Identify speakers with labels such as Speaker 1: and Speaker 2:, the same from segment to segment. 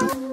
Speaker 1: Bye.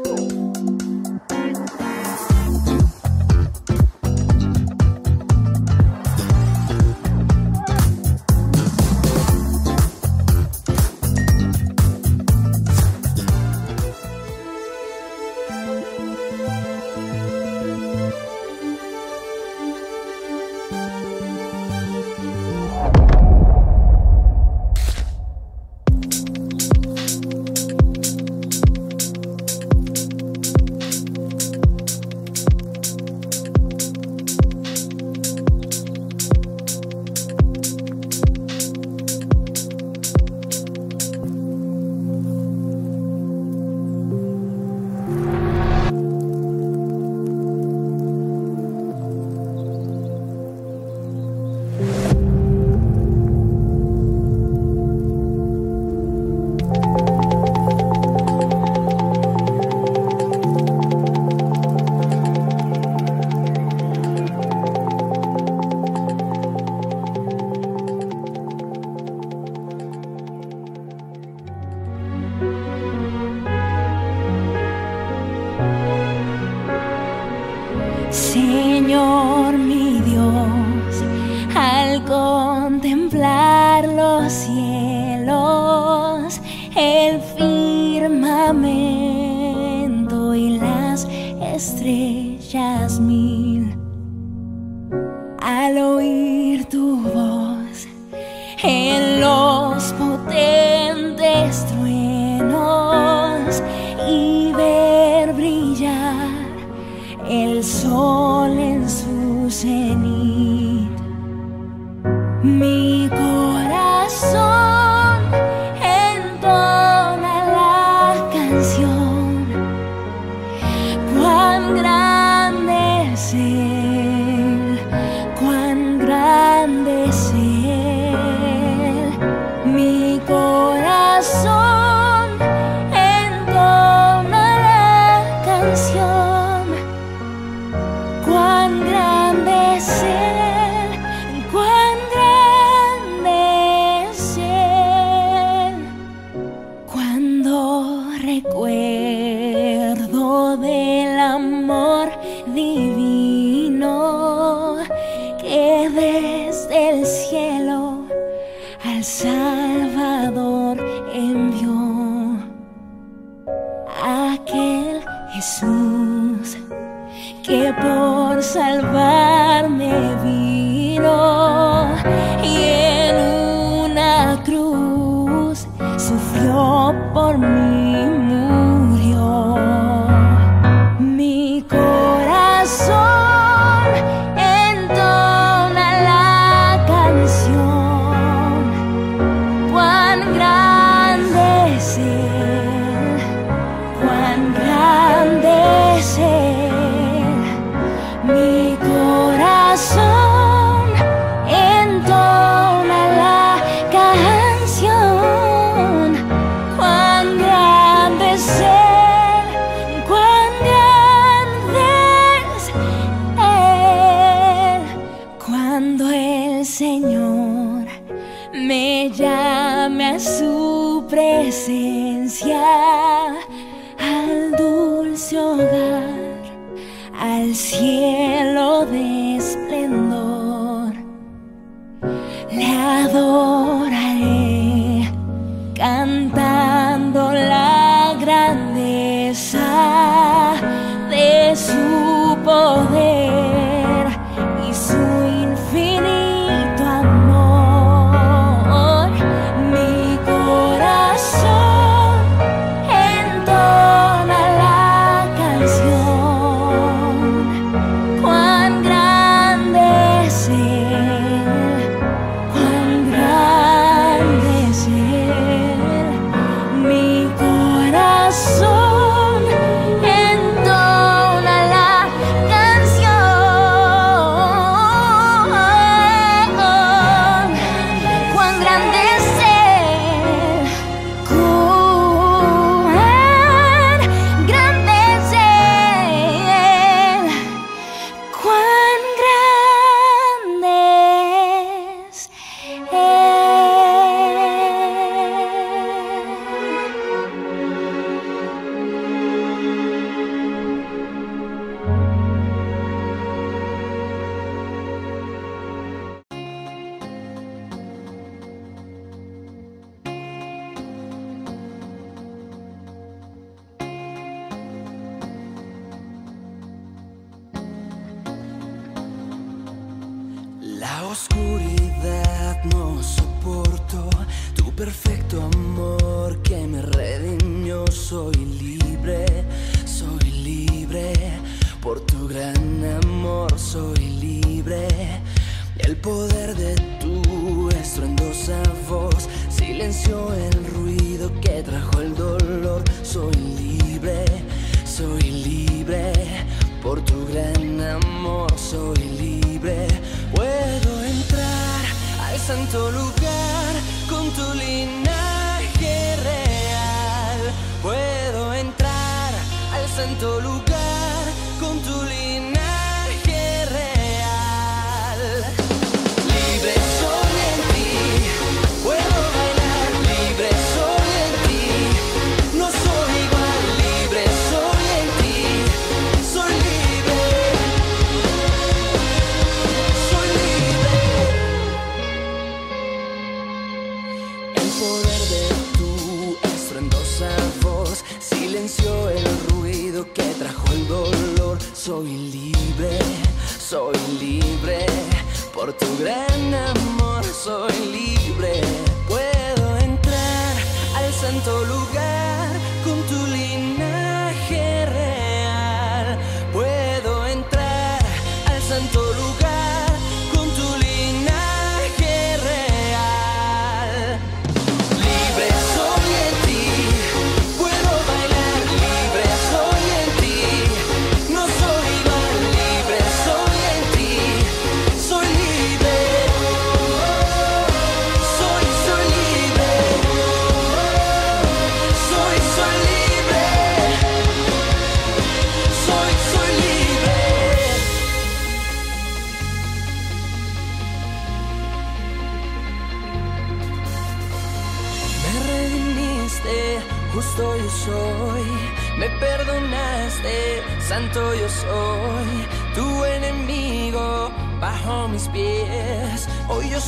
Speaker 1: was yours.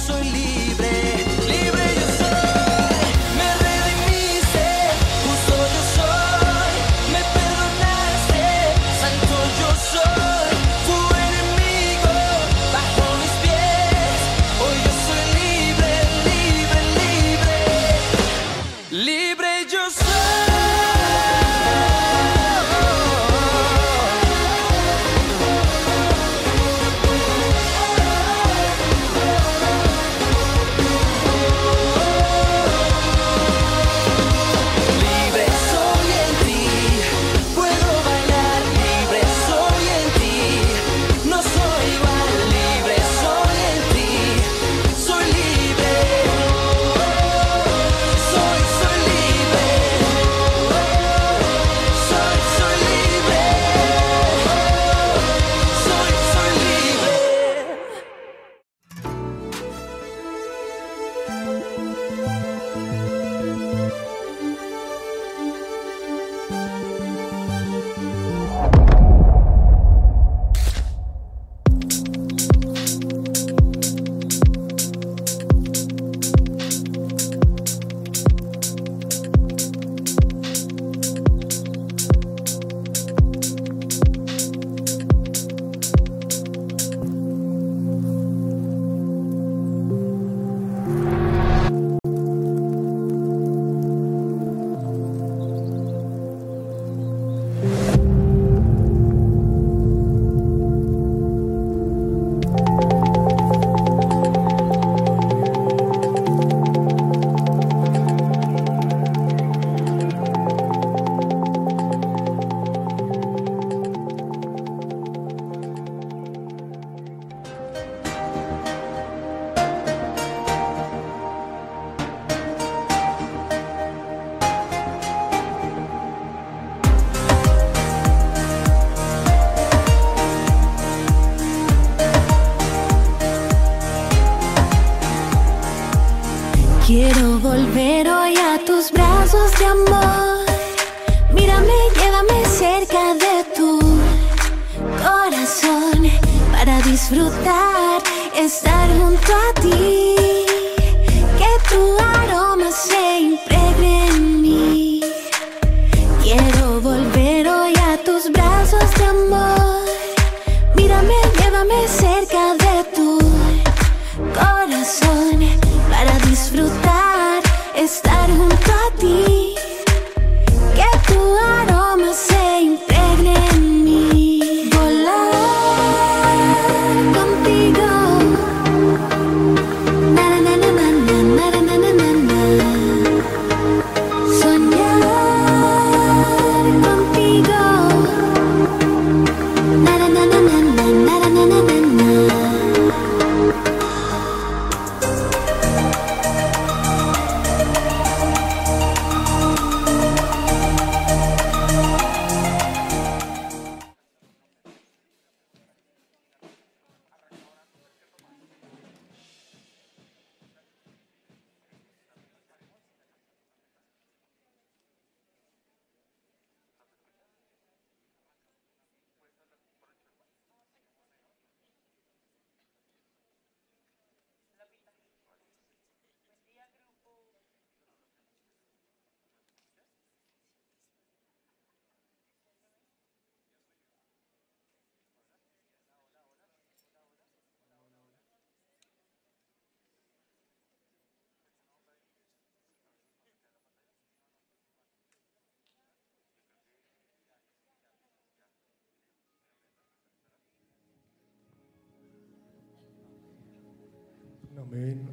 Speaker 1: Hoy yo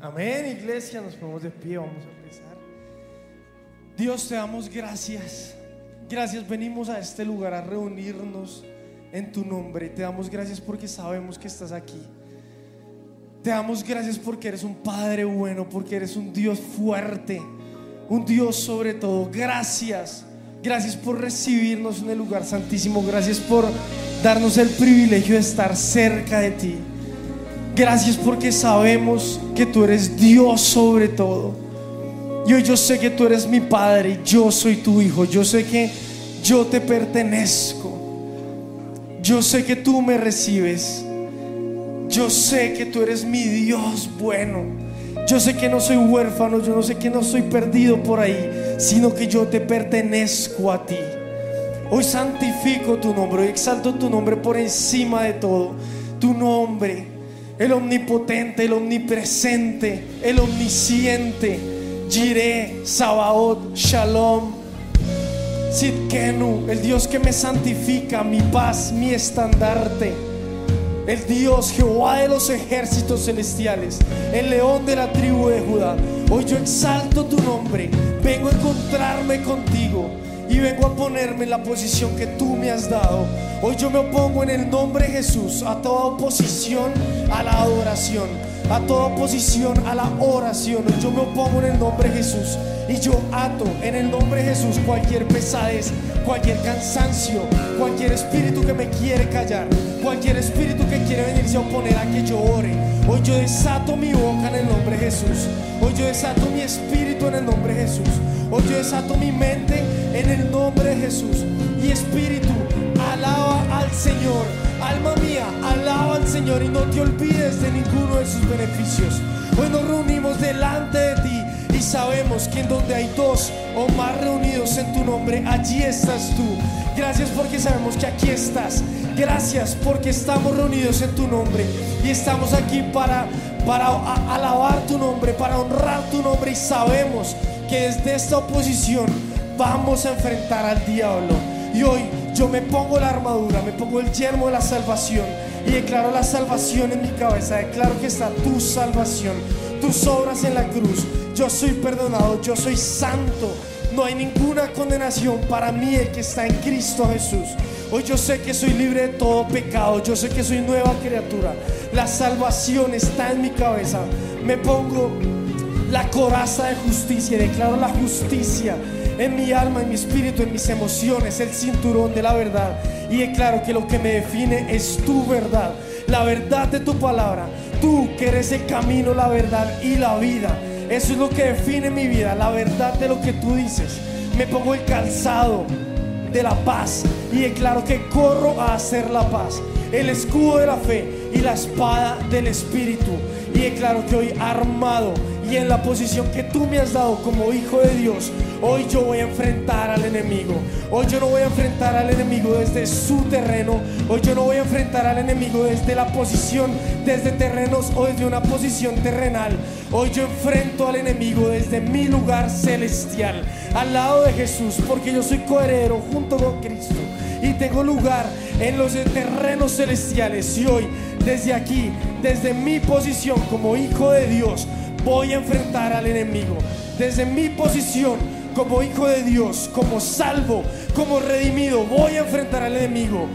Speaker 2: Amén. Iglesia. Nos ponemos de pie, vamos a empezar. Dios, te damos gracias. Gracias, venimos a este lugar a reunirnos en tu nombre. Te damos gracias porque sabemos que estás aquí. Te damos gracias porque eres un Padre bueno, porque eres un Dios fuerte, un Dios sobre todo. Gracias. Gracias por recibirnos en el lugar santísimo. Gracias por darnos el privilegio de estar cerca de ti. Gracias porque sabemos que tú eres Dios sobre todo. Y hoy yo sé que tú eres mi Padre, yo soy tu Hijo, yo sé que yo te pertenezco. Yo sé que tú me recibes. Yo sé que tú eres mi Dios bueno. Yo sé que no soy huérfano, yo no sé que no soy perdido por ahí, sino que yo te pertenezco a ti. Hoy santifico tu nombre, hoy exalto tu nombre por encima de todo. Tu nombre, el omnipotente, el omnipresente, el omnisciente. Jireh, Sabaoth, Shalom, Sidkenu, el Dios que me santifica, mi paz, mi estandarte. El Dios Jehová de los ejércitos celestiales, el león de la tribu de Judá. Hoy yo exalto tu nombre, vengo a encontrarme contigo y vengo a ponerme en la posición que tú me has dado. Hoy yo me opongo en el nombre de Jesús a toda oposición a la adoración, a toda oposición a la oración. Hoy yo me opongo en el nombre de Jesús y yo ato en el nombre de Jesús cualquier pesadez, cualquier cansancio, cualquier espíritu que me quiere callar, cualquier espíritu que quiere venirse a oponer a que yo ore. Hoy yo desato mi boca en el nombre de Jesús. Hoy yo desato mi espíritu en el nombre de Jesús. Hoy yo desato mi mente en el nombre de Jesús. Y espíritu, alaba al Señor. Alma mía, alaba al Señor y no te olvides de ninguno de sus beneficios. Hoy nos reunimos delante de ti y sabemos que en donde hay dos o más reunidos en tu nombre, allí estás tú. Gracias porque sabemos que aquí estás. Gracias porque estamos reunidos en tu nombre y estamos aquí para, para alabar tu nombre, para honrar tu nombre y sabemos que desde esta oposición vamos a enfrentar al diablo. Y hoy yo me pongo la armadura, me pongo el yermo de la salvación y declaro la salvación en mi cabeza. Declaro que está tu salvación, tus obras en la cruz. Yo soy perdonado, yo soy santo. No hay ninguna condenación para mí el que está en Cristo Jesús. Hoy yo sé que soy libre de todo pecado, yo sé que soy nueva criatura. La salvación está en mi cabeza. Me pongo la coraza de justicia y declaro la justicia en mi alma, en mi espíritu, en mis emociones, el cinturón de la verdad. Y declaro que lo que me define es tu verdad, la verdad de tu palabra. Tú que eres el camino, la verdad y la vida. Eso es lo que define mi vida, la verdad de lo que tú dices. Me pongo el calzado de la paz y declaro que corro a hacer la paz. El escudo de la fe y la espada del espíritu. Y declaro que hoy armado y en la posición que tú me has dado como hijo de Dios, hoy yo voy a enfrentar al enemigo. Hoy yo no voy a enfrentar al enemigo desde su terreno. Hoy yo no voy a enfrentar al enemigo desde la posición, desde terrenos o desde una posición terrenal. Hoy yo enfrento al enemigo desde mi lugar celestial, al lado de Jesús, porque yo soy coheredero junto con Cristo y tengo lugar en los terrenos celestiales. Y hoy, desde aquí, desde mi posición como hijo de Dios, voy a enfrentar al enemigo. Desde mi posición como hijo de Dios, como salvo, como redimido, voy a enfrentar al enemigo.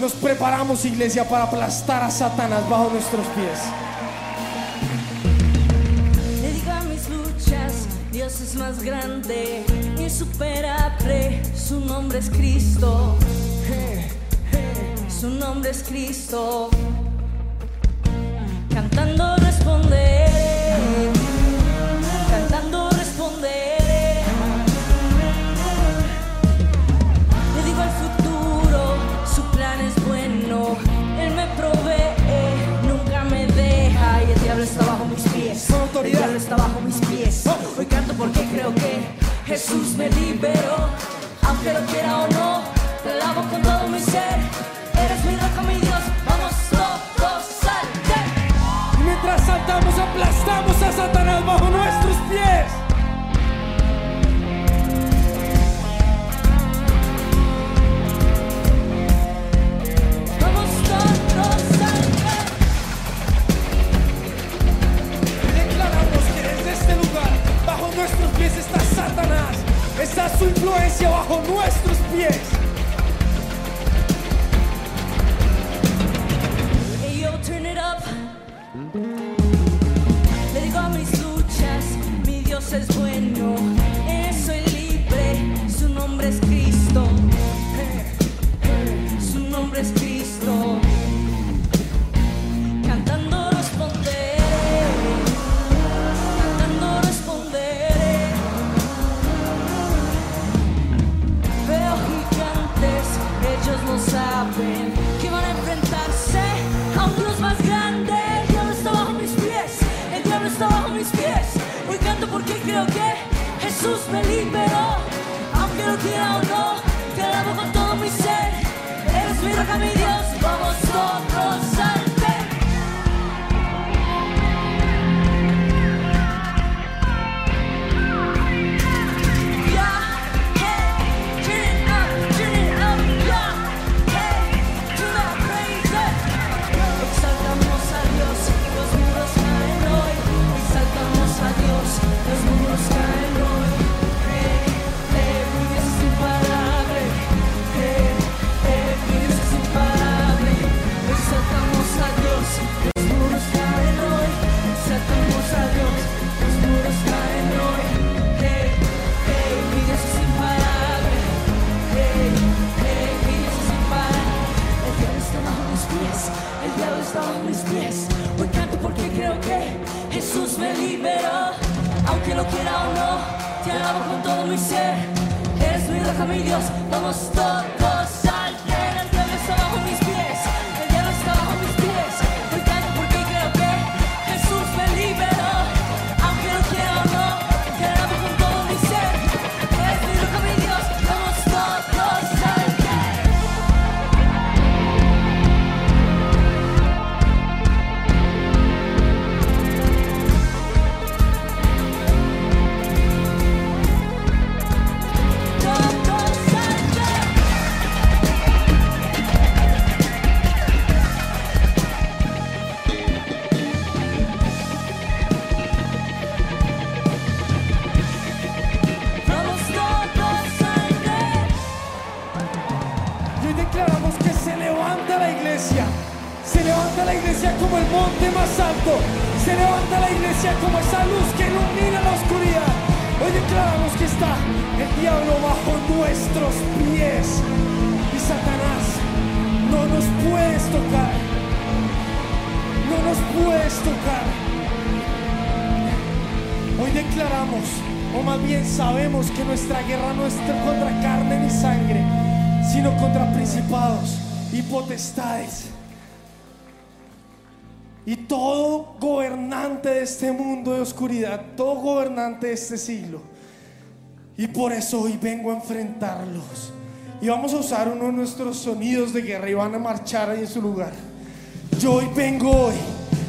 Speaker 2: Nos preparamos, iglesia, para aplastar a Satanás bajo nuestros pies.
Speaker 1: Le digo a mis luchas, Dios es más grande, insuperable, su nombre es Cristo. Su nombre es Cristo. Cantando Jesús me liberó, aunque lo quiera o no, te lavo con todo mi ser, eres mi roca, mi Dios, vamos todos
Speaker 2: al Mientras saltamos, aplastamos a Satanás bajo nuestros pies.
Speaker 1: Vamos todos sangre. Declaramos que eres este lugar, bajo nuestros pies están está su influencia bajo
Speaker 2: nuestros pies. Hey, yo, turn it up. Este siglo. Y por eso hoy vengo a enfrentarlos. Y vamos a usar uno de nuestros sonidos de guerra y van a marchar ahí en su lugar. Yo hoy vengo hoy,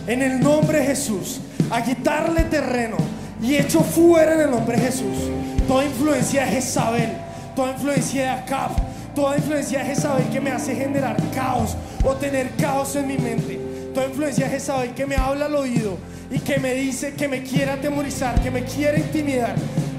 Speaker 2: en el nombre de Jesús, a quitarle terreno y echo fuera en el nombre de Jesús toda influencia de Jezabel, toda influencia de Acab, toda influencia de Jezabel que me hace generar caos o tener caos en mi mente, toda influencia de Jezabel que me habla al oído y que me dice que me quiere atemorizar, que me quiere intimidar,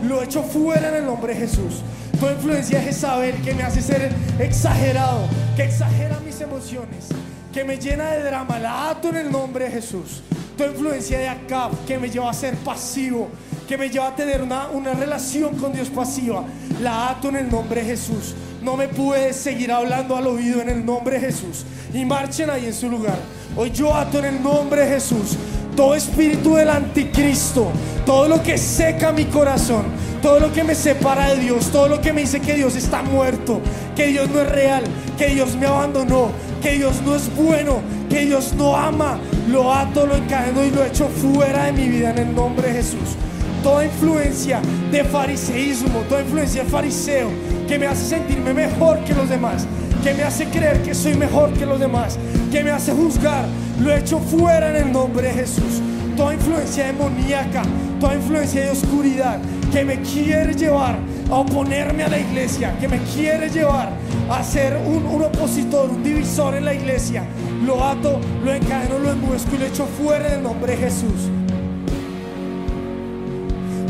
Speaker 2: lo echo fuera en el nombre de Jesús. Toda influencia de Jezabel que me hace ser exagerado, que exagera mis emociones, que me llena de drama, la ato en el nombre de Jesús. Toda influencia de Acab que me lleva a ser pasivo, que me lleva a tener una, una relación con Dios pasiva, la ato en el nombre de Jesús. No me puedes seguir hablando al oído en el nombre de Jesús. Y marchen ahí en su lugar. Hoy yo ato en el nombre de Jesús todo espíritu del anticristo, todo lo que seca mi corazón, todo lo que me separa de Dios, todo lo que me dice que Dios está muerto, que Dios no es real, que Dios me abandonó, que Dios no es bueno, que Dios no ama, lo ato, lo encadeno y lo echo fuera de mi vida en el nombre de Jesús. Toda influencia de fariseísmo, toda influencia de fariseo que me hace sentirme mejor que los demás, que me hace creer que soy mejor que los demás, que me hace juzgar, lo echo fuera en el nombre de Jesús. Toda influencia demoníaca, toda influencia de oscuridad que me quiere llevar a oponerme a la iglesia, que me quiere llevar a ser un, opositor, un divisor en la iglesia, lo ato, lo encadeno, lo enmuezco y lo echo fuera en el nombre de Jesús.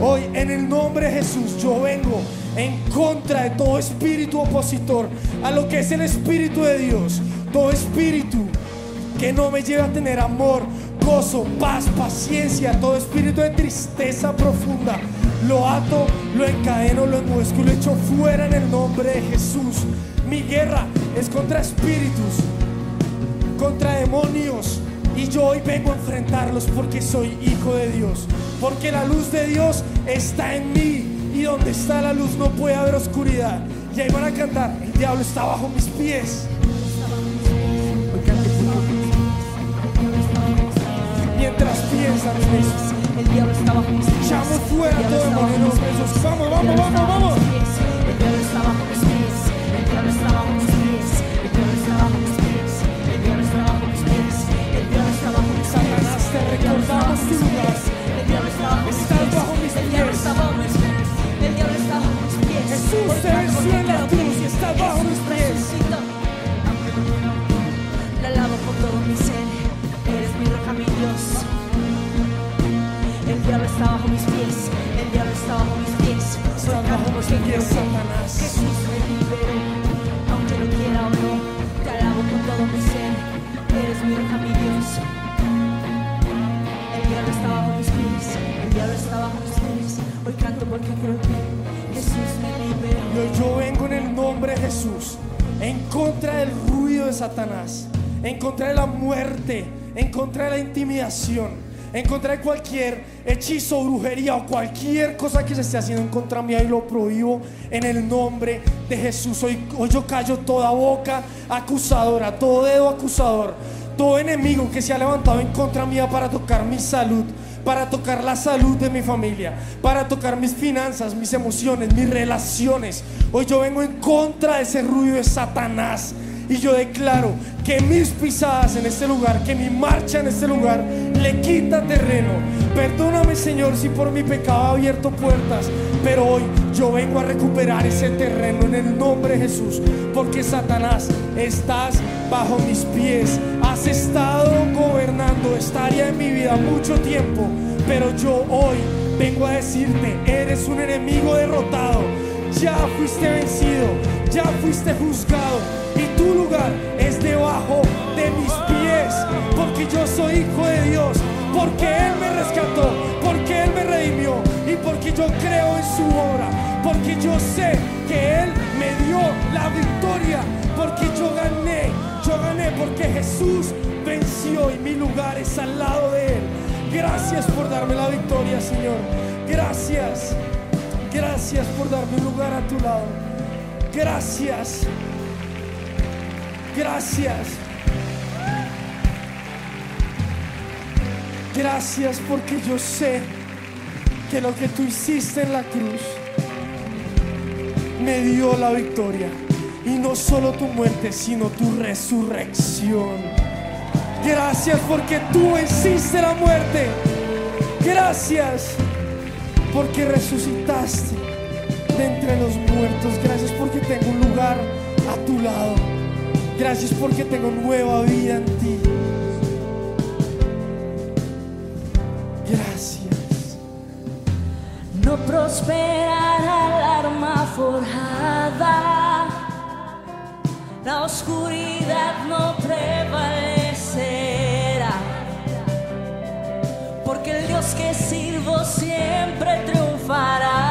Speaker 2: Hoy en el nombre de Jesús yo vengo en contra de todo espíritu opositor a lo que es el espíritu de Dios. Todo espíritu que no me lleve a tener amor, gozo, paz, paciencia, todo espíritu de tristeza profunda. Lo ato, lo encadeno, lo enmuezco y lo echo fuera en el nombre de Jesús. Mi guerra es contra espíritus, contra demonios. Y yo hoy vengo a enfrentarlos porque soy hijo de Dios. Porque la luz de Dios está en mí. Y donde está la luz no puede haber oscuridad. Y ahí van a cantar, el diablo está bajo mis pies. Mientras piensan en eso.
Speaker 3: El diablo está bajo mis pies.
Speaker 2: Fuera todo. Jesús. Vamos, vamos, vamos, vamos. Satanás, en contra de la muerte, en contra de la intimidación, en contra de cualquier hechizo, brujería o cualquier cosa que se esté haciendo en contra mía y lo prohíbo en el nombre de Jesús. Hoy, hoy yo callo toda boca acusadora, todo dedo acusador, todo enemigo que se ha levantado en contra mía para tocar mi salud, para tocar la salud de mi familia, para tocar mis finanzas, mis emociones, mis relaciones. Hoy yo vengo en contra de ese ruido de Satanás. Y yo declaro que mis pisadas en este lugar, que mi marcha en este lugar le quita terreno. Perdóname Señor si por mi pecado he abierto puertas, pero hoy yo vengo a recuperar ese terreno en el nombre de Jesús. Porque Satanás, estás bajo mis pies. Has estado gobernando esta área de mi vida mucho tiempo, pero yo hoy vengo a decirte, eres un enemigo derrotado. Ya fuiste vencido, ya fuiste juzgado y tu lugar es debajo de mis pies, porque yo soy hijo de Dios, porque Él me rescató, porque Él me redimió y porque yo creo en su obra, porque yo sé que Él me dio la victoria, porque yo gané, yo gané porque Jesús venció y mi lugar es al lado de Él. Gracias por darme la victoria, Señor. Gracias. Gracias por darme un lugar a tu lado. Gracias. Gracias. Gracias porque yo sé que lo que tú hiciste en la cruz me dio la victoria. Y no solo tu muerte, sino tu resurrección. Gracias porque tú venciste la muerte. Gracias porque resucitaste de entre los muertos. Gracias porque tengo un lugar a tu lado. Gracias porque tengo nueva vida en ti. Gracias.
Speaker 3: No prosperará el arma forjada, la oscuridad no prevalecerá, porque el Dios que sirvo siempre triunfará.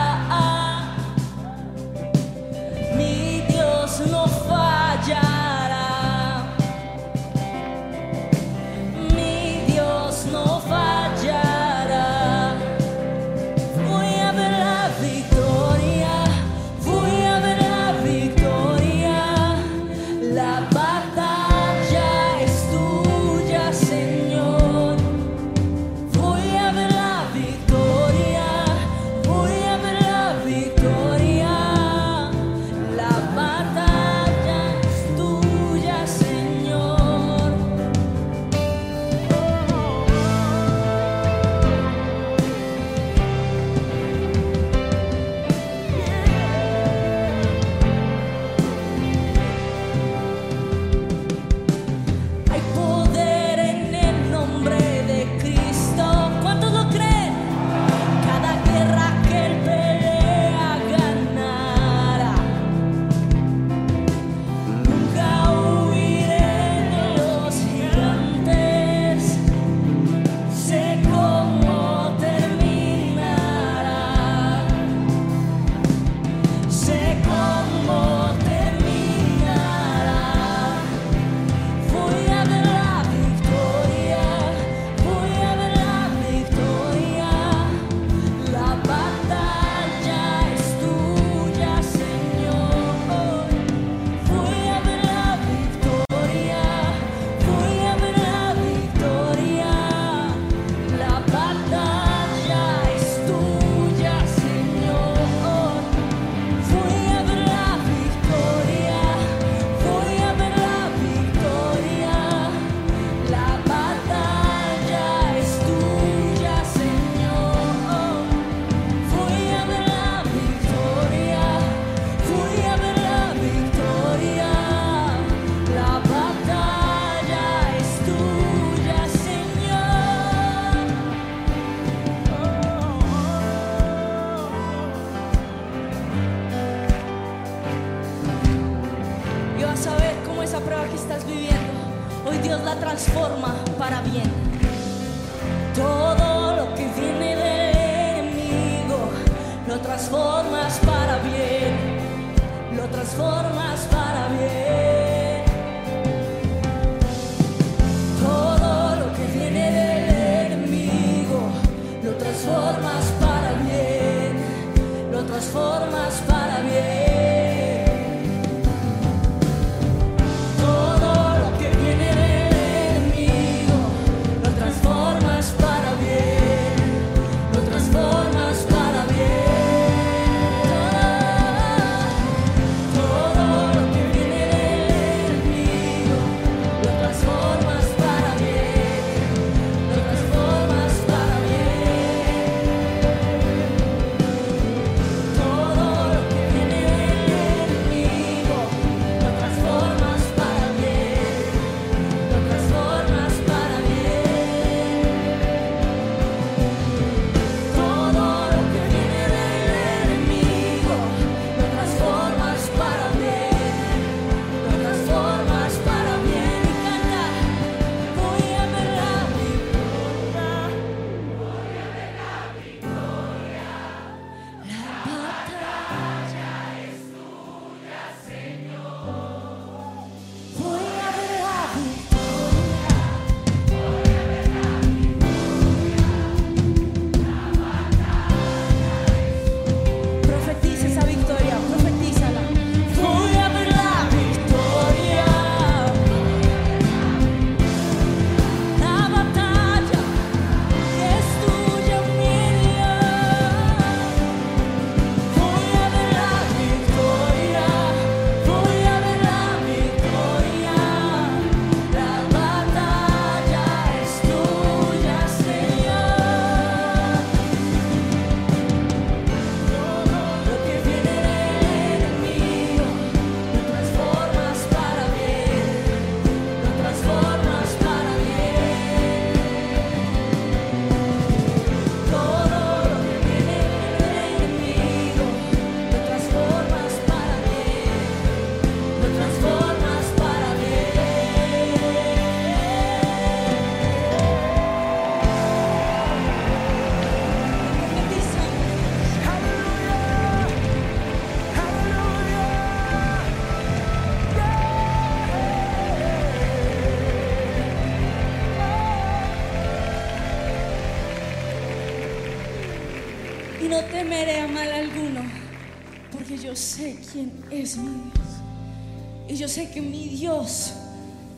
Speaker 3: Quién es mi Dios. Y yo sé que mi Dios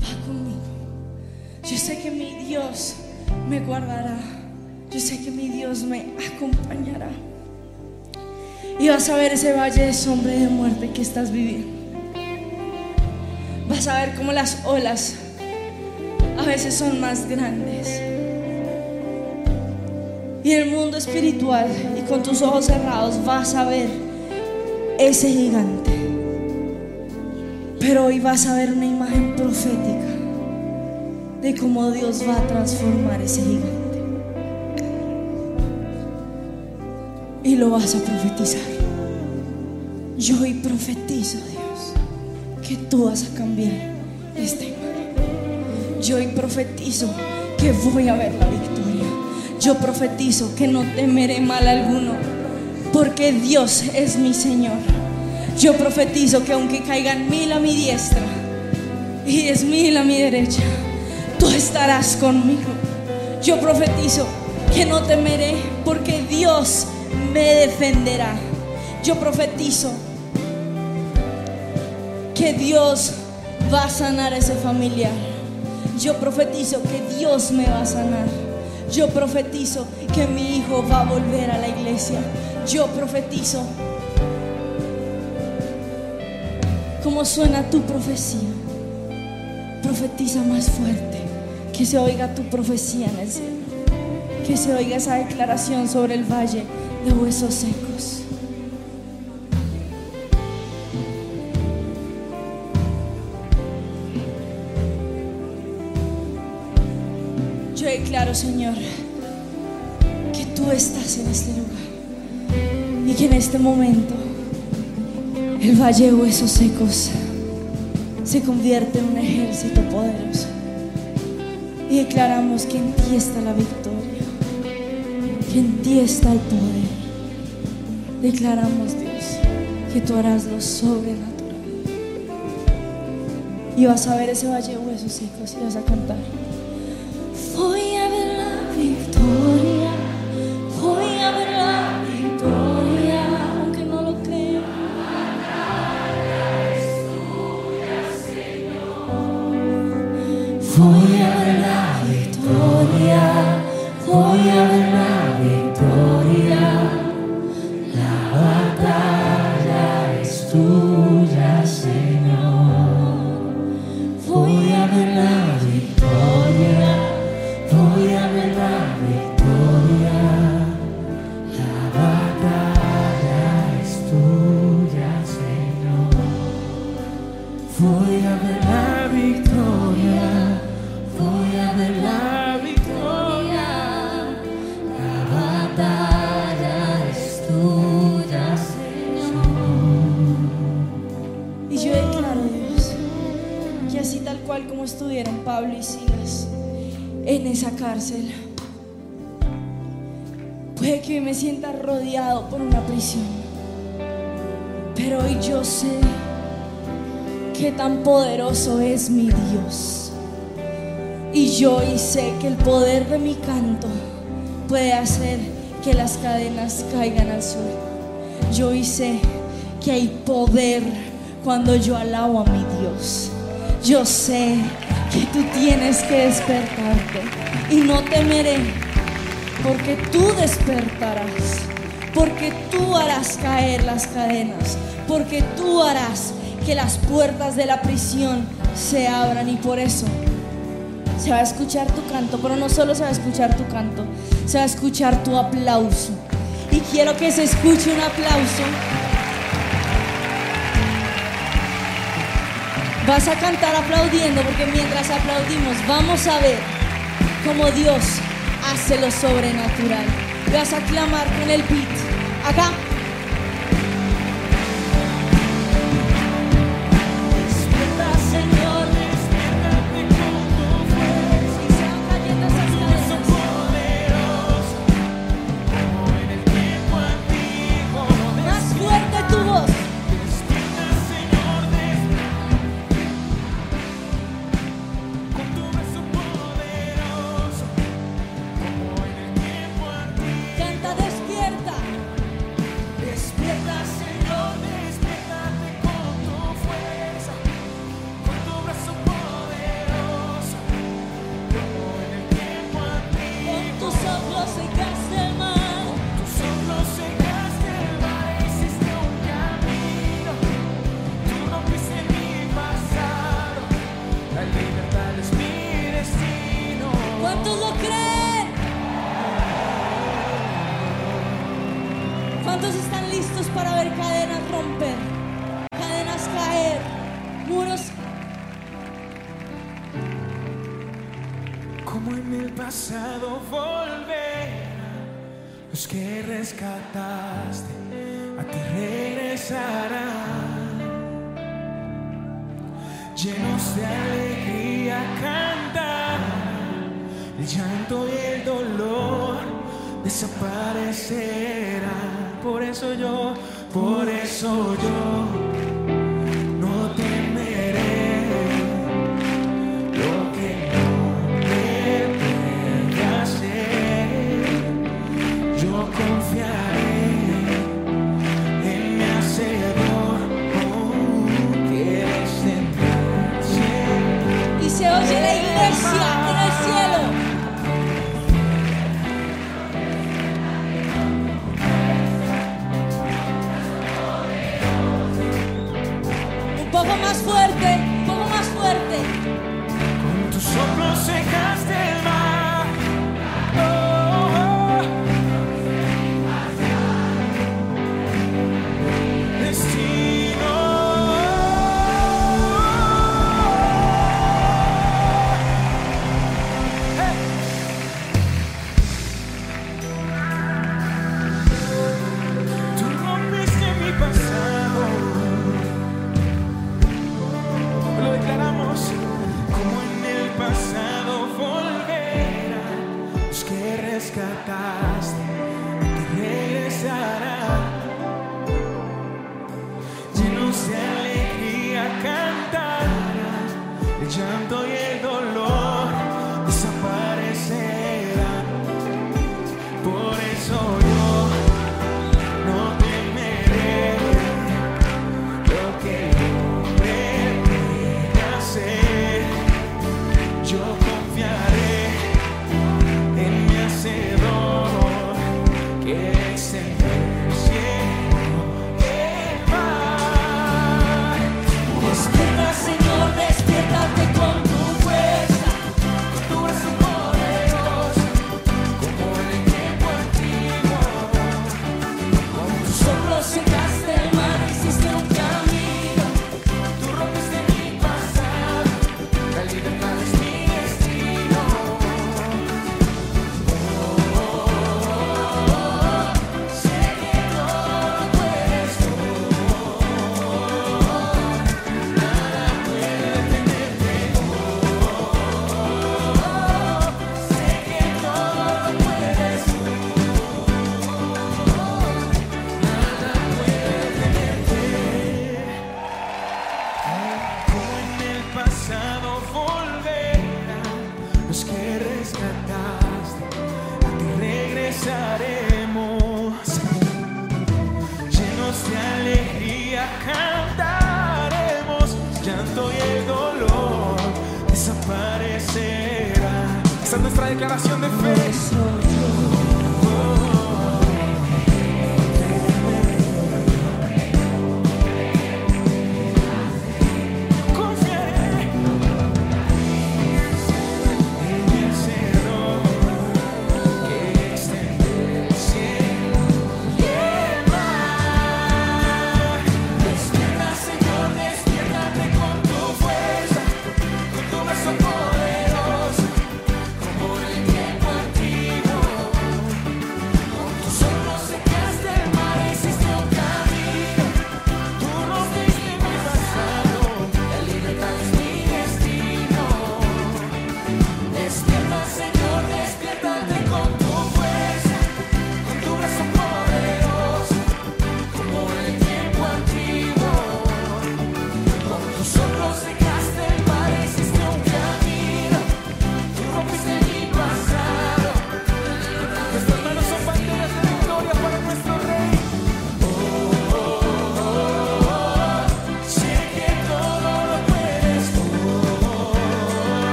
Speaker 3: va conmigo. Yo sé que mi Dios me guardará. Yo sé que mi Dios me acompañará. Y vas a ver ese valle de sombra y de muerte que estás viviendo. Vas a ver cómo las olas a veces son más grandes. Y el mundo espiritual y con tus ojos cerrados vas a ver ese gigante. Pero hoy vas a ver una imagen profética de cómo Dios va a transformar ese gigante. Y lo vas a profetizar. Yo hoy profetizo, Dios, que tú vas a cambiar esta imagen. Yo hoy profetizo que voy a ver la victoria. Yo profetizo que no temeré mal alguno, porque Dios es mi Señor. Yo profetizo que aunque caigan mil a mi diestra y diez mil a mi derecha, tú estarás conmigo. Yo profetizo que no temeré, porque Dios me defenderá. Yo profetizo que Dios va a sanar a ese familiar. Yo profetizo que Dios me va a sanar. Yo profetizo que mi hijo va a volver a la iglesia. Yo profetizo. ¿Cómo suena tu profecía? Profetiza más fuerte. Que se oiga tu profecía en el cielo. Que se oiga esa declaración sobre el valle de huesos secos. Yo declaro, Señor, que tú estás en este lugar y que en este momento el valle de huesos secos se convierte en un ejército poderoso. Y declaramos que en ti está la victoria, que en ti está el poder. Declaramos, Dios, que tú harás lo sobrenatural. Y vas a ver ese valle de huesos secos y vas a cantar. Y yo declaro, Dios, que así tal cual como estuvieron Pablo y Silas en esa cárcel, puede que hoy me sienta rodeado por una prisión, pero hoy yo sé qué tan poderoso es mi Dios. Y yo hoy sé que el poder de mi canto puede hacer que las cadenas caigan al suelo. Yo hoy sé que hay poder cuando yo alabo a mi Dios. Yo sé que tú tienes que despertarte y no temeré porque tú despertarás, porque tú harás caer las cadenas, porque tú harás que las puertas de la prisión se abran y por eso se va a escuchar tu canto, pero no solo se va a escuchar tu canto, se va a escuchar tu aplauso. Y quiero que se escuche un aplauso. Vas a cantar aplaudiendo porque mientras aplaudimos vamos a ver cómo Dios hace lo sobrenatural. Vas a clamar con el beat. Acá.
Speaker 1: Pasado volver. Los que rescataste a ti regresarán. Llenos de alegría cantar. El llanto y el dolor desaparecerán. Por eso yo por eso yo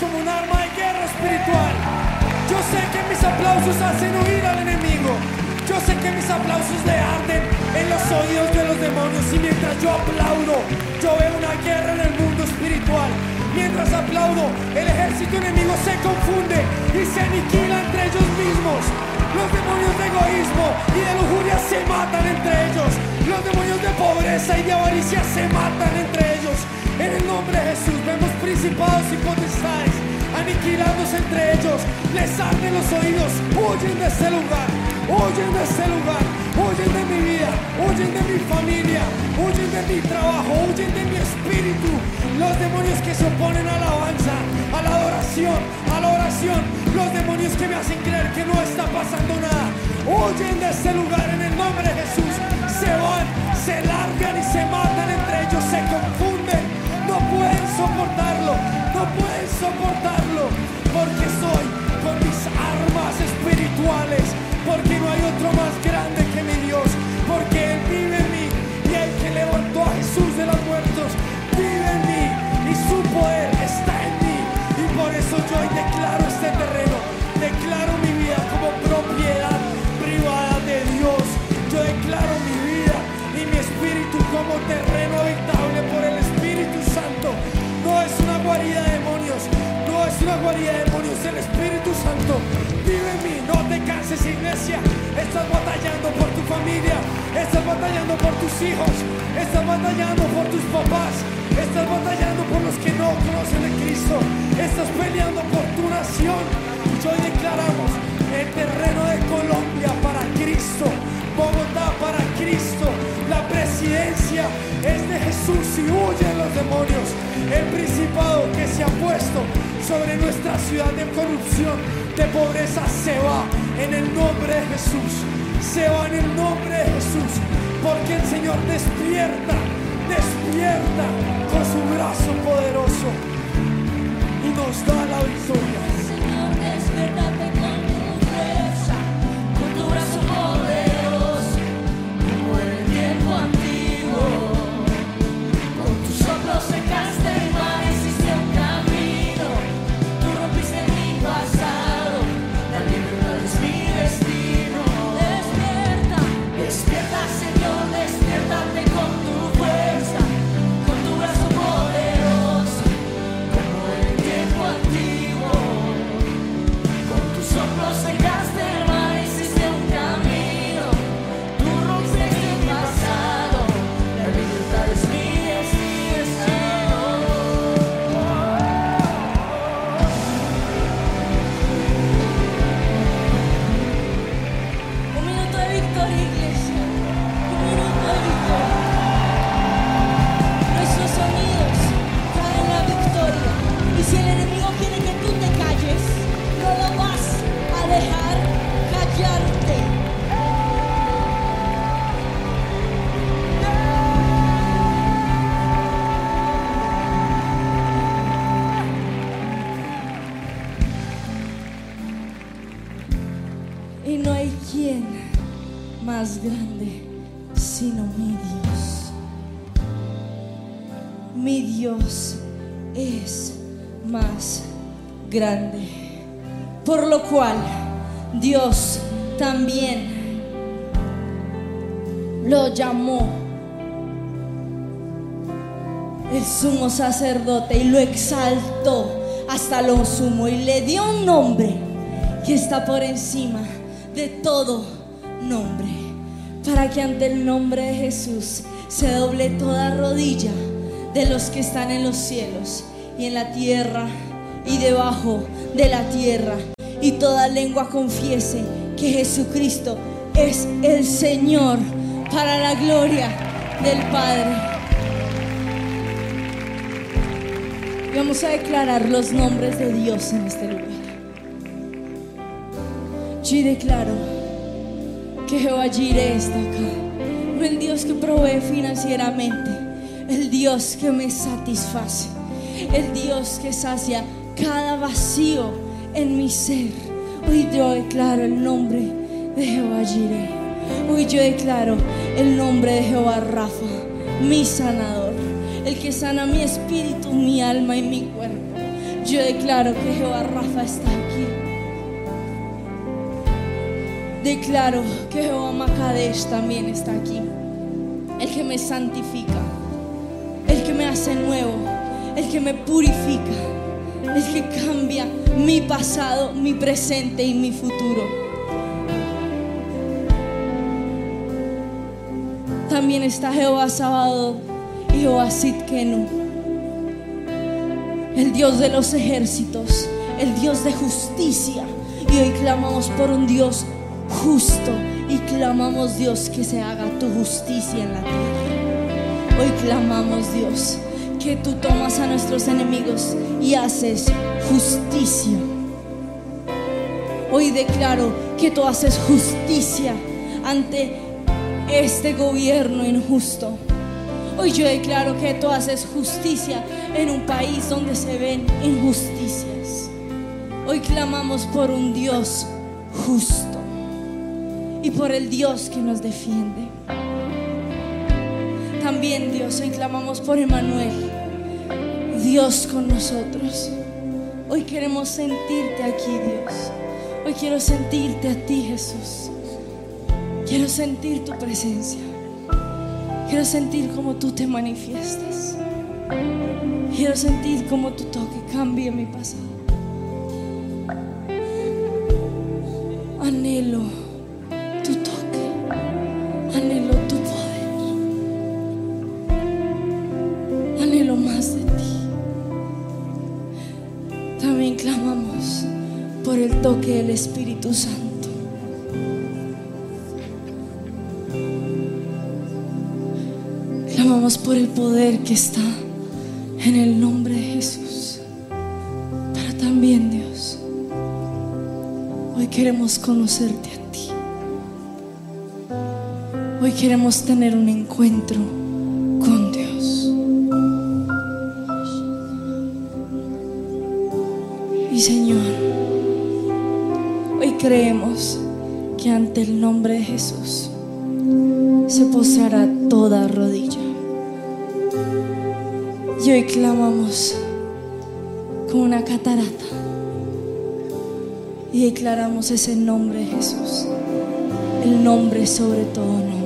Speaker 4: como un
Speaker 2: arma de guerra espiritual. Yo sé que mis aplausos hacen huir al enemigo. Yo sé que mis aplausos le arden en los oídos de los demonios y mientras yo aplaudo, yo veo una guerra en el mundo espiritual. Mientras aplaudo, el ejército enemigo se confunde y se aniquila entre ellos mismos. Los demonios de egoísmo y de lujuria se matan entre ellos. Los demonios de pobreza y de avaricia se matan entre ellos. En el nombre de Jesús vemos principados y potestades aniquilándose entre ellos. Les arden los oídos, huyen de este lugar, huyen de este lugar, huyen de mi vida, huyen de mi familia, huyen de mi trabajo, huyen de mi espíritu. Los demonios que se oponen a la alabanza, a la adoración, a la oración, los demonios que me hacen creer que no está pasando nada, huyen de este lugar en el nombre de Jesús. Se van, se largan y se matan entre ellos, se confunden pueden soportarlo, no pueden soportarlo, porque soy con mis armas espirituales, porque no hay otro más grande que mi Dios, porque Él vive en mí y el que levantó a Jesús de los muertos vive en mí y su poder está en mí y por eso yo hoy declaro este terreno, declaro mi vida como propiedad privada de Dios, yo declaro mi vida y mi espíritu como terreno una de demonios, no es una guarida de demonios, el Espíritu Santo vive en mí. No te canses, iglesia. Estás batallando por tu familia, estás batallando por tus hijos, estás batallando por tus papás, estás batallando por los que no conocen a Cristo, estás peleando por tu nación. Y hoy declaramos el terreno de Colombia para Cristo. Bogotá para Cristo. Presidencia es de Jesús y huyen los demonios. El principado que se ha puesto sobre nuestra ciudad de corrupción, de pobreza, se va en el nombre de Jesús. Se va en el nombre de Jesús. Porque el Señor despierta, despierta con su brazo poderoso y nos da la victoria.
Speaker 1: Señor, despiértate
Speaker 3: grande. Por lo cual Dios también lo llamó el sumo sacerdote y lo exaltó hasta lo sumo y le dio un nombre que está por encima de todo nombre, para que ante el nombre de Jesús se doble toda rodilla de los que están en los cielos y en la tierra y debajo de la tierra, y toda lengua confiese que Jesucristo es el Señor para la gloria del Padre. Vamos a declarar los nombres de Dios en este lugar. Yo declaro que Jehová Jireh está acá. El Dios que provee financieramente, el Dios que me satisface, el Dios que sacia cada vacío en mi ser. Hoy yo declaro el nombre de Jehová Jireh. Hoy yo declaro el nombre de Jehová Rafa, mi sanador, el que sana mi espíritu, mi alma y mi cuerpo. Yo declaro que Jehová Rafa está aquí. Declaro que Jehová Makadesh también está aquí. El que me santifica, el que me hace nuevo, el que me purifica, el que cambia mi pasado, mi presente y mi futuro. También está Jehová Sábado y Jehová Sitkenu, el Dios de los ejércitos, el Dios de justicia. Y hoy clamamos por un Dios justo y clamamos Dios que se haga tu justicia en la tierra. Hoy clamamos Dios que tú tomas a nuestros enemigos y haces justicia. Hoy declaro que tú haces justicia ante este gobierno injusto. Hoy yo declaro que tú haces justicia en un país donde se ven injusticias. Hoy clamamos por un Dios justo y por el Dios que nos defiende. También Dios, hoy clamamos por Emanuel, Dios con nosotros. Hoy queremos sentirte aquí, Dios. Hoy quiero sentirte a ti, Jesús. Quiero sentir tu presencia. Quiero sentir cómo tú te manifiestas. Quiero sentir cómo tu toque cambia mi pasado. Anhelo del Espíritu Santo. Clamamos por el poder que está en el nombre de Jesús. Pero también Dios, hoy queremos conocerte a ti. Hoy queremos tener un encuentro que ante el nombre de Jesús se posará toda rodilla. Y hoy clamamos como una catarata y declaramos ese nombre de Jesús, el nombre sobre todo nombre,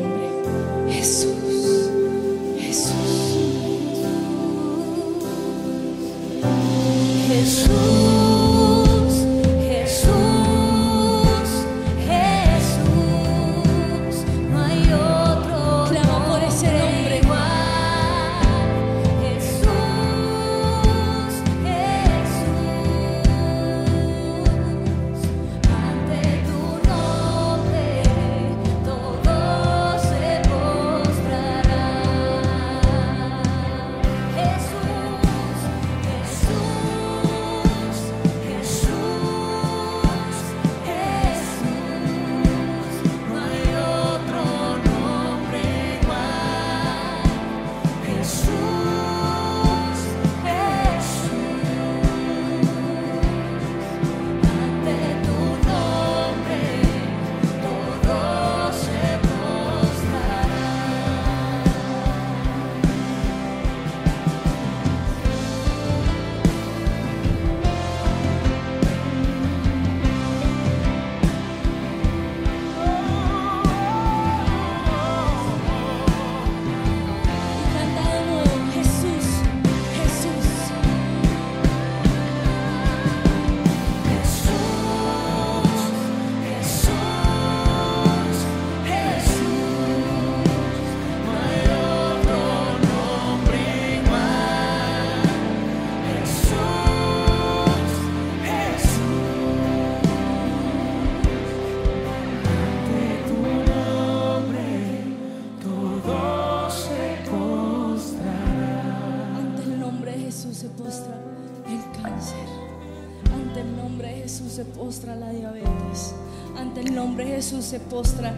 Speaker 5: se
Speaker 3: postra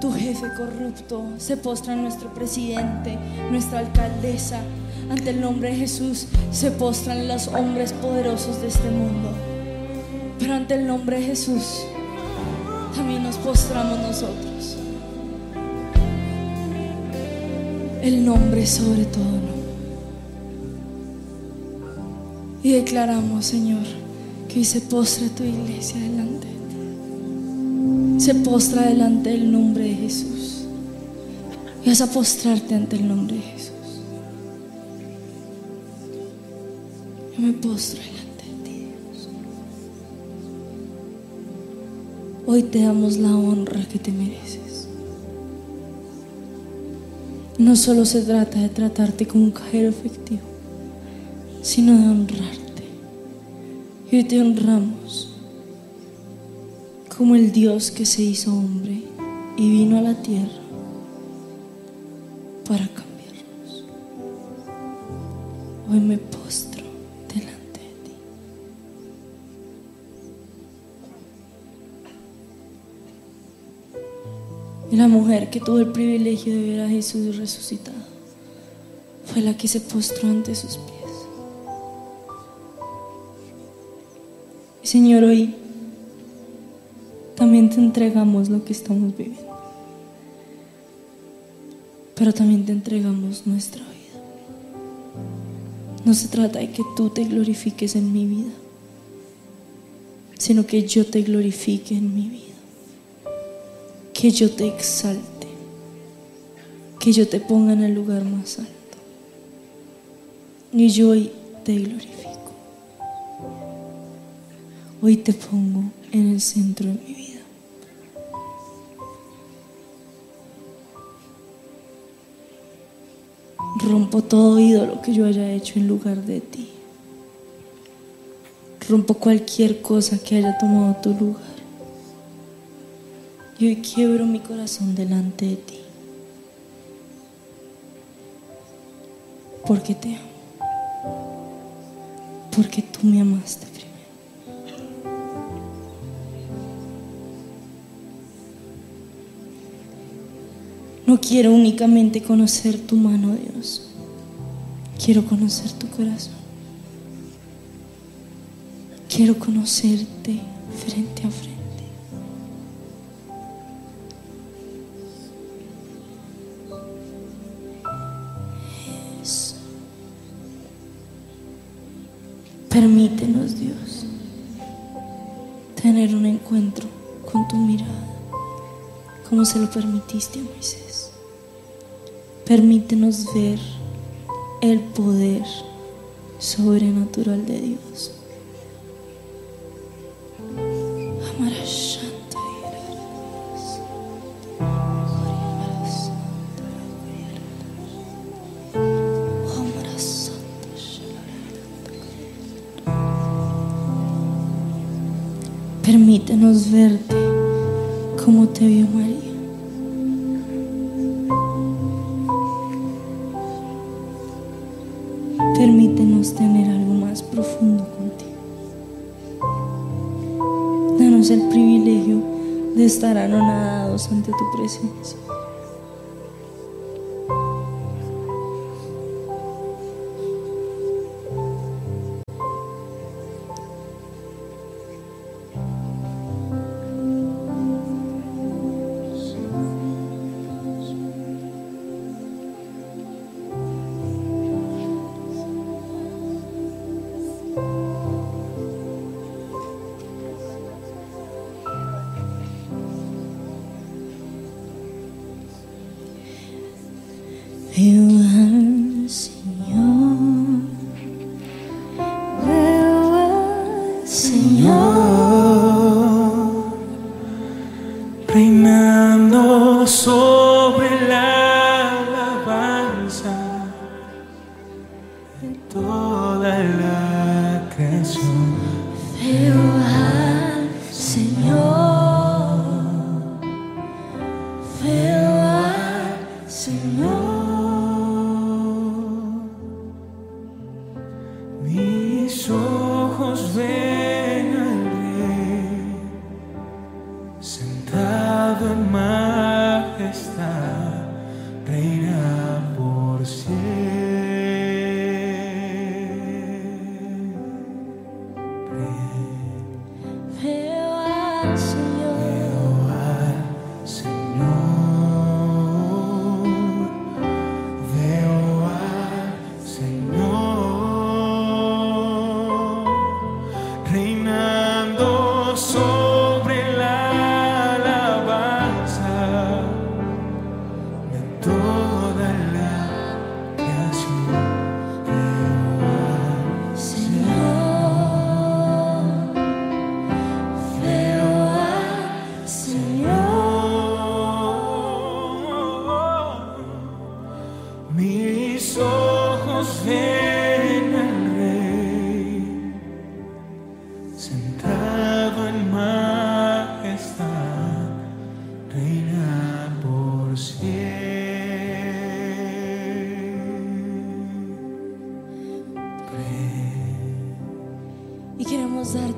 Speaker 3: tu jefe corrupto. Se postra nuestro presidente, nuestra alcaldesa. Ante el nombre de Jesús se postran los hombres poderosos de este mundo. Pero ante el nombre de Jesús también nos postramos nosotros. El nombre sobre todo. Y declaramos, Señor, que hoy se postra tu iglesia delante. Se postra delante del nombre de Jesús. Y vas a postrarte ante el nombre de Jesús. Yo me postro delante de ti, Dios. Hoy te damos la honra que te mereces. No solo se trata de tratarte como un cajero efectivo, sino de honrarte. Y hoy te honramos como el Dios que se hizo hombre y vino a la tierra para cambiarnos. Hoy me postro delante de ti. Y la mujer que tuvo el privilegio de ver a Jesús resucitado fue la que se postró ante sus pies. Señor, hoy también te entregamos lo que estamos viviendo. Pero también te entregamos nuestra vida. No se trata de que tú te glorifiques en mi vida, sino que yo te glorifique en mi vida. Que yo te exalte. Que yo te ponga en el lugar más alto. Y yo hoy te glorifico. Hoy te pongo en el centro de mi vida. Rompo todo ídolo que yo haya hecho en lugar de ti. Rompo cualquier cosa que haya tomado tu lugar. Y hoy quiebro mi corazón delante de ti. Porque te amo. Porque tú me amaste No quiero únicamente conocer tu mano, Dios. Quiero conocer tu corazón. Quiero conocerte frente a frente. Como se lo permitiste a Moisés. Permítenos ver el poder sobrenatural de Dios. Amarashanta ante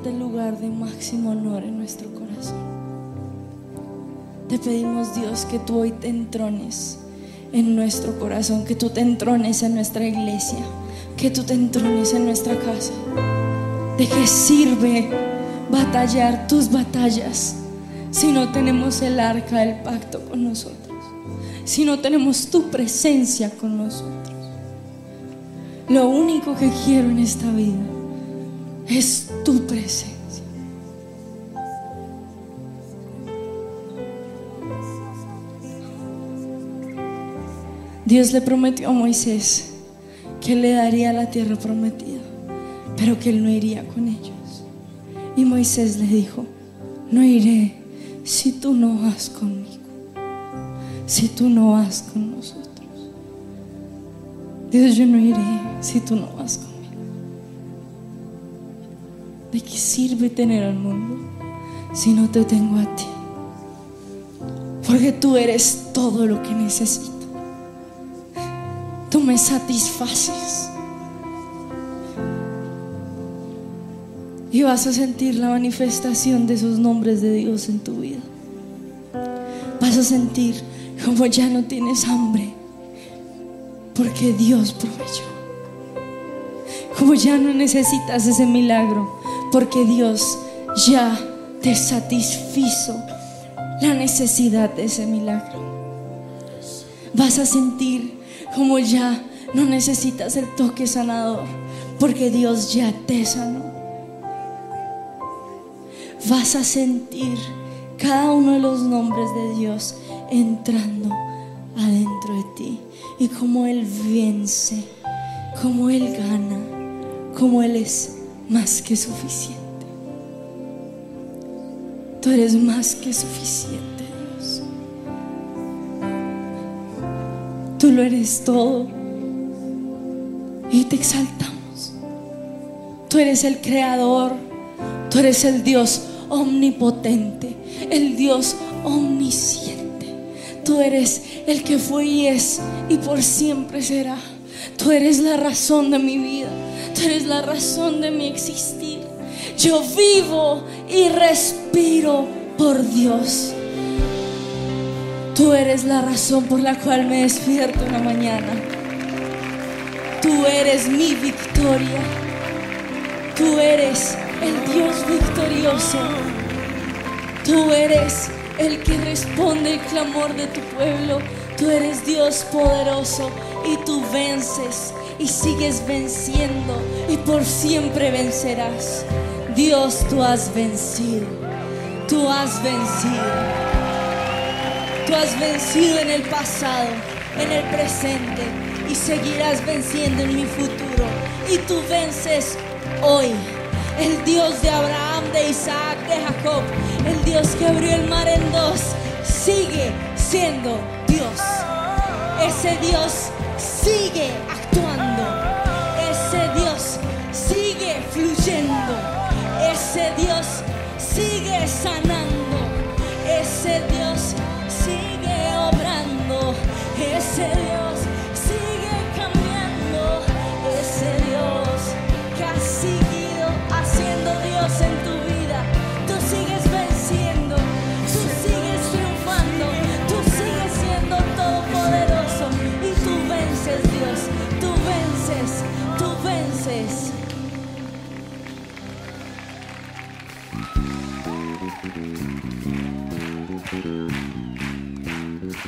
Speaker 3: el lugar de máximo honor en nuestro corazón. Te pedimos Dios que tú hoy te entrones en nuestro corazón, que tú te entrones en nuestra iglesia, que tú te entrones en nuestra casa. ¿De qué sirve batallar tus batallas si no tenemos el arca del pacto con nosotros? Si no tenemos tu presencia con nosotros. Lo único que quiero en esta vida es tu presencia. Dios le prometió a Moisés que le daría la tierra prometida, pero que él no iría con ellos. Y Moisés le dijo, no iré si tú no vas conmigo, si tú no vas con nosotros. Dios, yo no iré si tú no vas conmigo. ¿De qué sirve tener al mundo si no te tengo a ti? Porque tú eres todo lo que necesito. Tú me satisfaces. Y vas a sentir la manifestación de esos nombres de Dios en tu vida. Vas a sentir como ya no tienes hambre. Porque Dios proveyó. Como ya no necesitas ese milagro. Porque Dios ya te satisfizo la necesidad de ese milagro. Vas a sentir como ya no necesitas el toque sanador. Porque Dios ya te sanó. Vas a sentir cada uno de los nombres de Dios entrando adentro de ti. Y como Él vence, como Él gana, como Él es más que suficiente. Tú eres más que suficiente, Dios. Tú lo eres todo. Y te exaltamos. Tú eres el creador. Tú eres el Dios omnipotente. El Dios omnisciente. Tú eres el que fue y es y por siempre será. Tú eres la razón de mi vida. Tú eres la razón de mi existir. Yo vivo y respiro por Dios. Tú eres la razón por la cual me despierto en la mañana. Tú eres mi victoria. Tú eres el Dios victorioso. Tú eres el que responde el clamor de tu pueblo. Tú eres Dios poderoso y tú vences y sigues venciendo y por siempre vencerás. Dios, tú has vencido. Tú has vencido. Tú has vencido en el pasado, en el presente y seguirás venciendo en mi futuro. Y tú vences hoy. El Dios de Abraham, de Isaac, de Jacob, el Dios que abrió el mar en dos, sigue siendo Dios. Ese Dios sigue actuando. Sanando. Ese Dios sigue obrando. Ese Dios Thank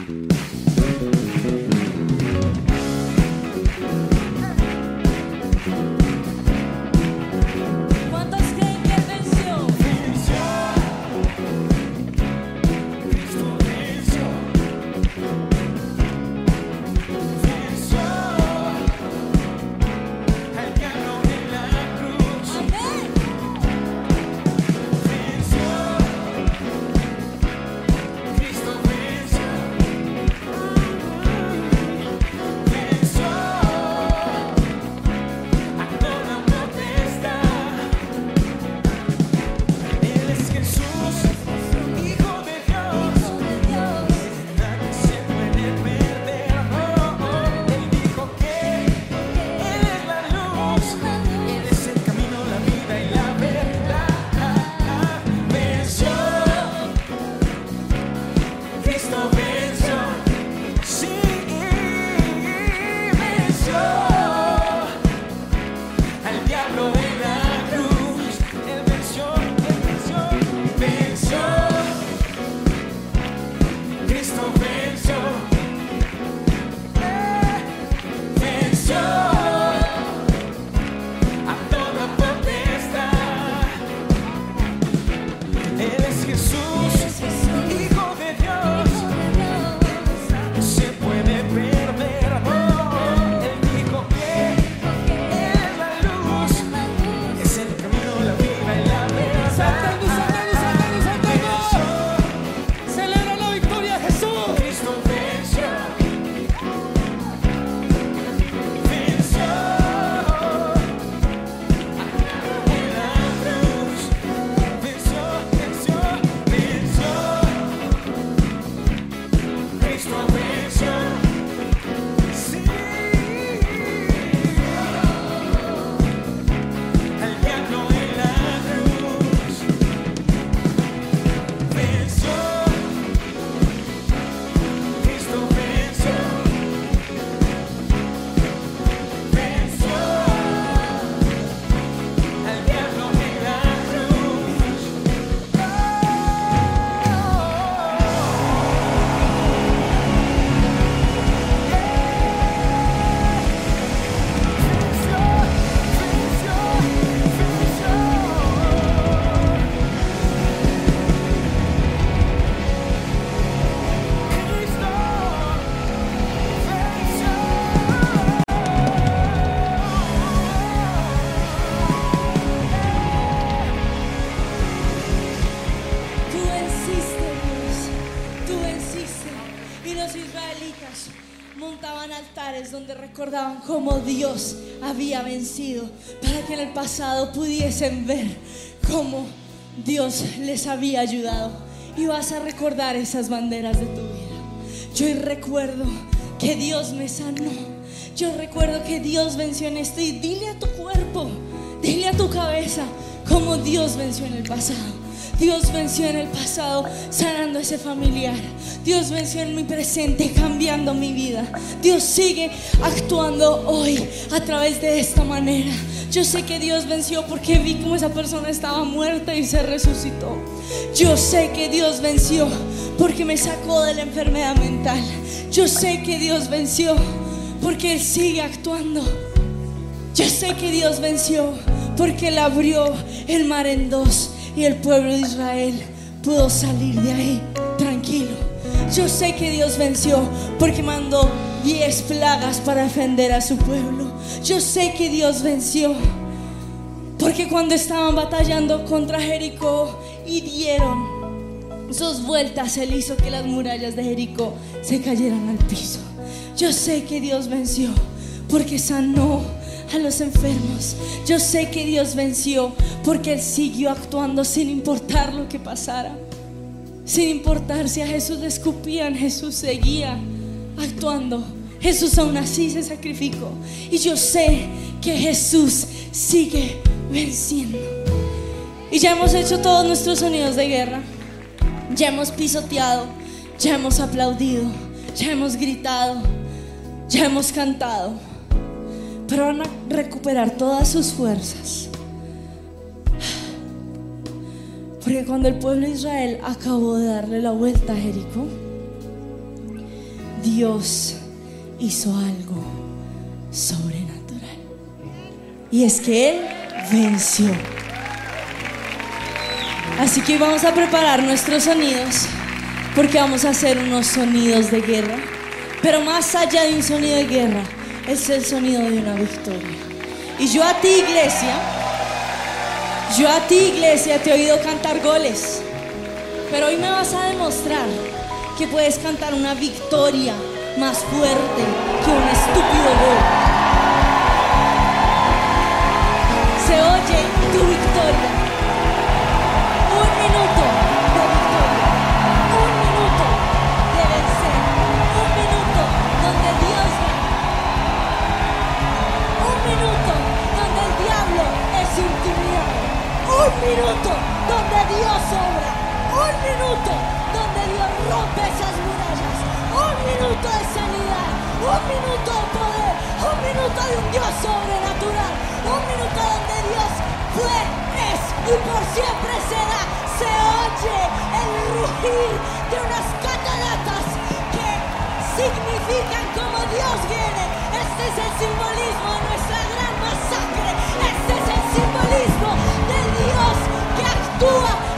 Speaker 3: you. Cómo Dios había vencido para que en el pasado pudiesen ver cómo Dios les había ayudado. Y vas a recordar esas banderas de tu vida. Yo recuerdo que Dios me sanó. Yo recuerdo que Dios venció en esto. Y dile a tu cuerpo, dile a tu cabeza cómo Dios venció en el pasado. Dios venció en el pasado sanando a ese familiar. Dios venció en mi presente cambiando mi vida. Dios sigue actuando hoy a través de esta manera. Yo sé que Dios venció porque vi cómo esa persona estaba muerta y se resucitó. Yo sé que Dios venció porque me sacó de la enfermedad mental. Yo sé que Dios venció porque Él sigue actuando. Yo sé que Dios venció porque Él abrió el mar en dos y el pueblo de Israel pudo salir de ahí tranquilo. Yo sé que Dios venció porque mandó diez plagas para defender a su pueblo. Yo sé que Dios venció porque cuando estaban batallando contra Jericó y dieron sus vueltas, Él hizo que las murallas de Jericó se cayeran al piso. Yo sé que Dios venció porque sanó a los enfermos. Yo sé que Dios venció porque Él siguió actuando sin importar lo que pasara. Sin importar si a Jesús le escupían, Jesús seguía actuando. Jesús aún así se sacrificó. Y yo sé que Jesús sigue venciendo. Y ya hemos hecho todos nuestros sonidos de guerra. Ya hemos pisoteado, ya hemos aplaudido, ya hemos gritado, ya hemos cantado. Pero van a recuperar todas sus fuerzas. Porque cuando el pueblo de Israel acabó de darle la vuelta a Jericó, Dios hizo algo sobrenatural. Y es que Él venció. Así que vamos a preparar nuestros sonidos porque vamos a hacer unos sonidos de guerra. Pero más allá de un sonido de guerra, es el sonido de una victoria. Y yo a ti, iglesia, yo a ti, iglesia, te he oído cantar goles. Pero hoy me vas a demostrar que puedes cantar una victoria más fuerte que un estúpido gol. Se oye tu victoria. Un minuto donde Dios obra. Un minuto donde Dios rompe esas murallas. Un minuto de sanidad. Un minuto de poder. Un minuto de un Dios sobrenatural. Un minuto donde Dios fue, es y por siempre será. Se oye el rugir de unas cataratas que significan como Dios viene. Este es el simbolismo de nuestra que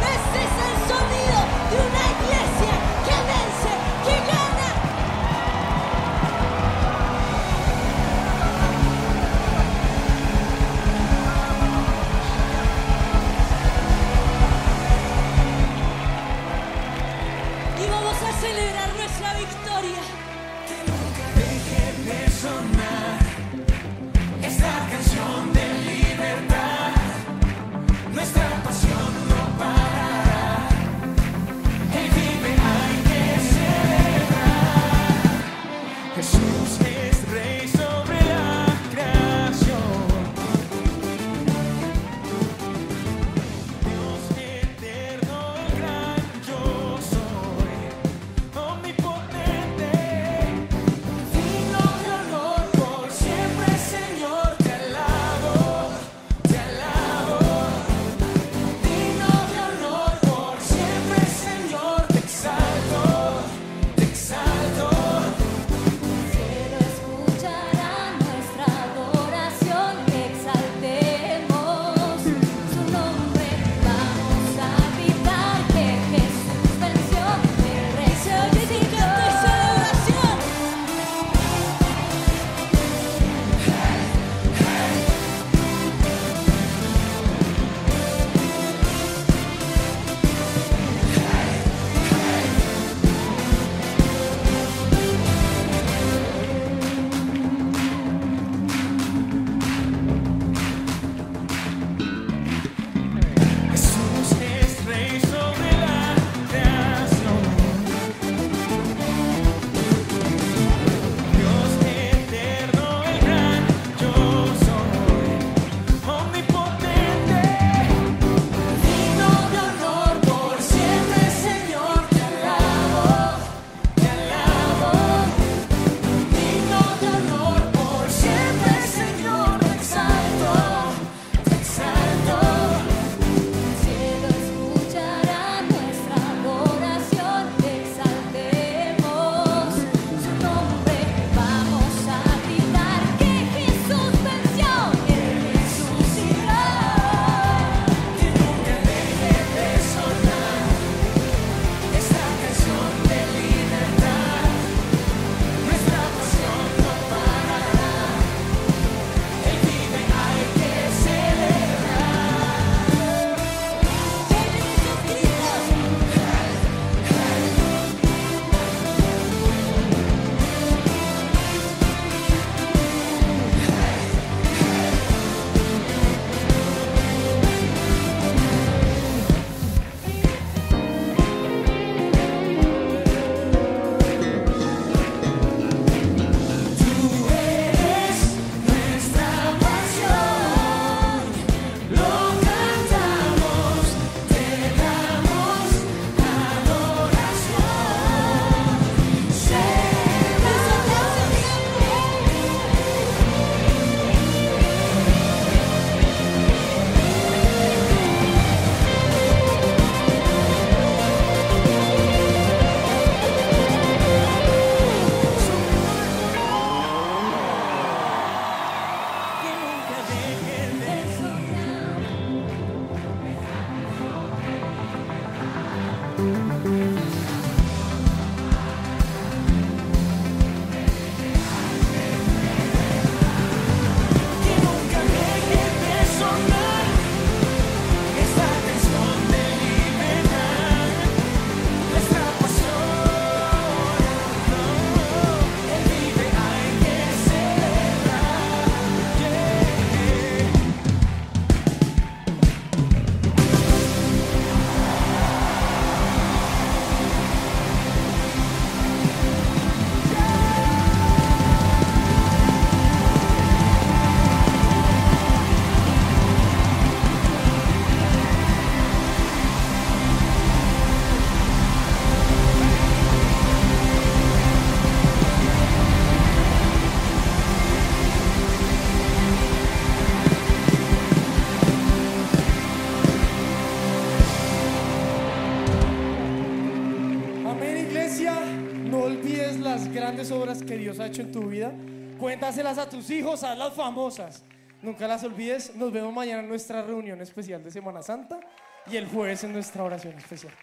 Speaker 2: Ha hecho en tu vida. Cuéntaselas a tus hijos, a las famosas. Nunca las olvides. Nos vemos mañana en nuestra reunión especial de Semana Santa y el jueves en nuestra oración especial.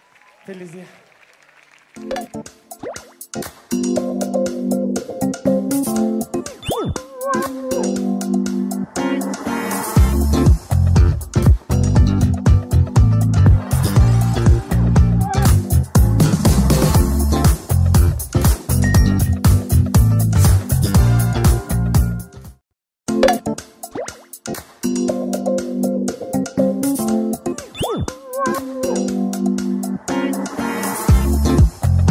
Speaker 2: Feliz día.